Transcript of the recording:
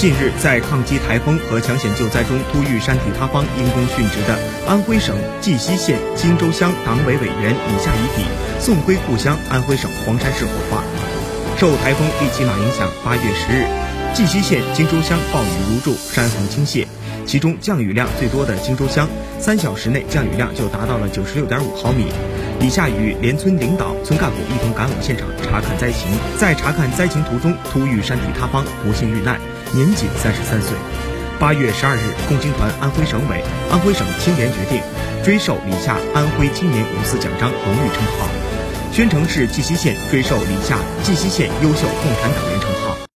近日，在抗击台风和抢险救灾中突遇山体塌方因公殉职的安徽省绩溪县金州乡党委委员李夏遗体送归故乡安徽省黄山市火化。受台风利奇马影响，八月十日，绩溪县荆州乡暴雨如注，山洪倾泻。其中降雨量最多的荆州乡，三小时内降雨量就达到了九十六点五毫米。李夏与连村领导、村干部一同赶往现场查看灾情，在查看灾情途中突遇山体塌方，不幸遇难，年仅三十三岁。八月十二日，共青团安徽省委、安徽省青联决定追授李夏安徽青年五四奖章荣誉称号，宣城市绩溪县追授李夏绩溪县优秀共产党员称号。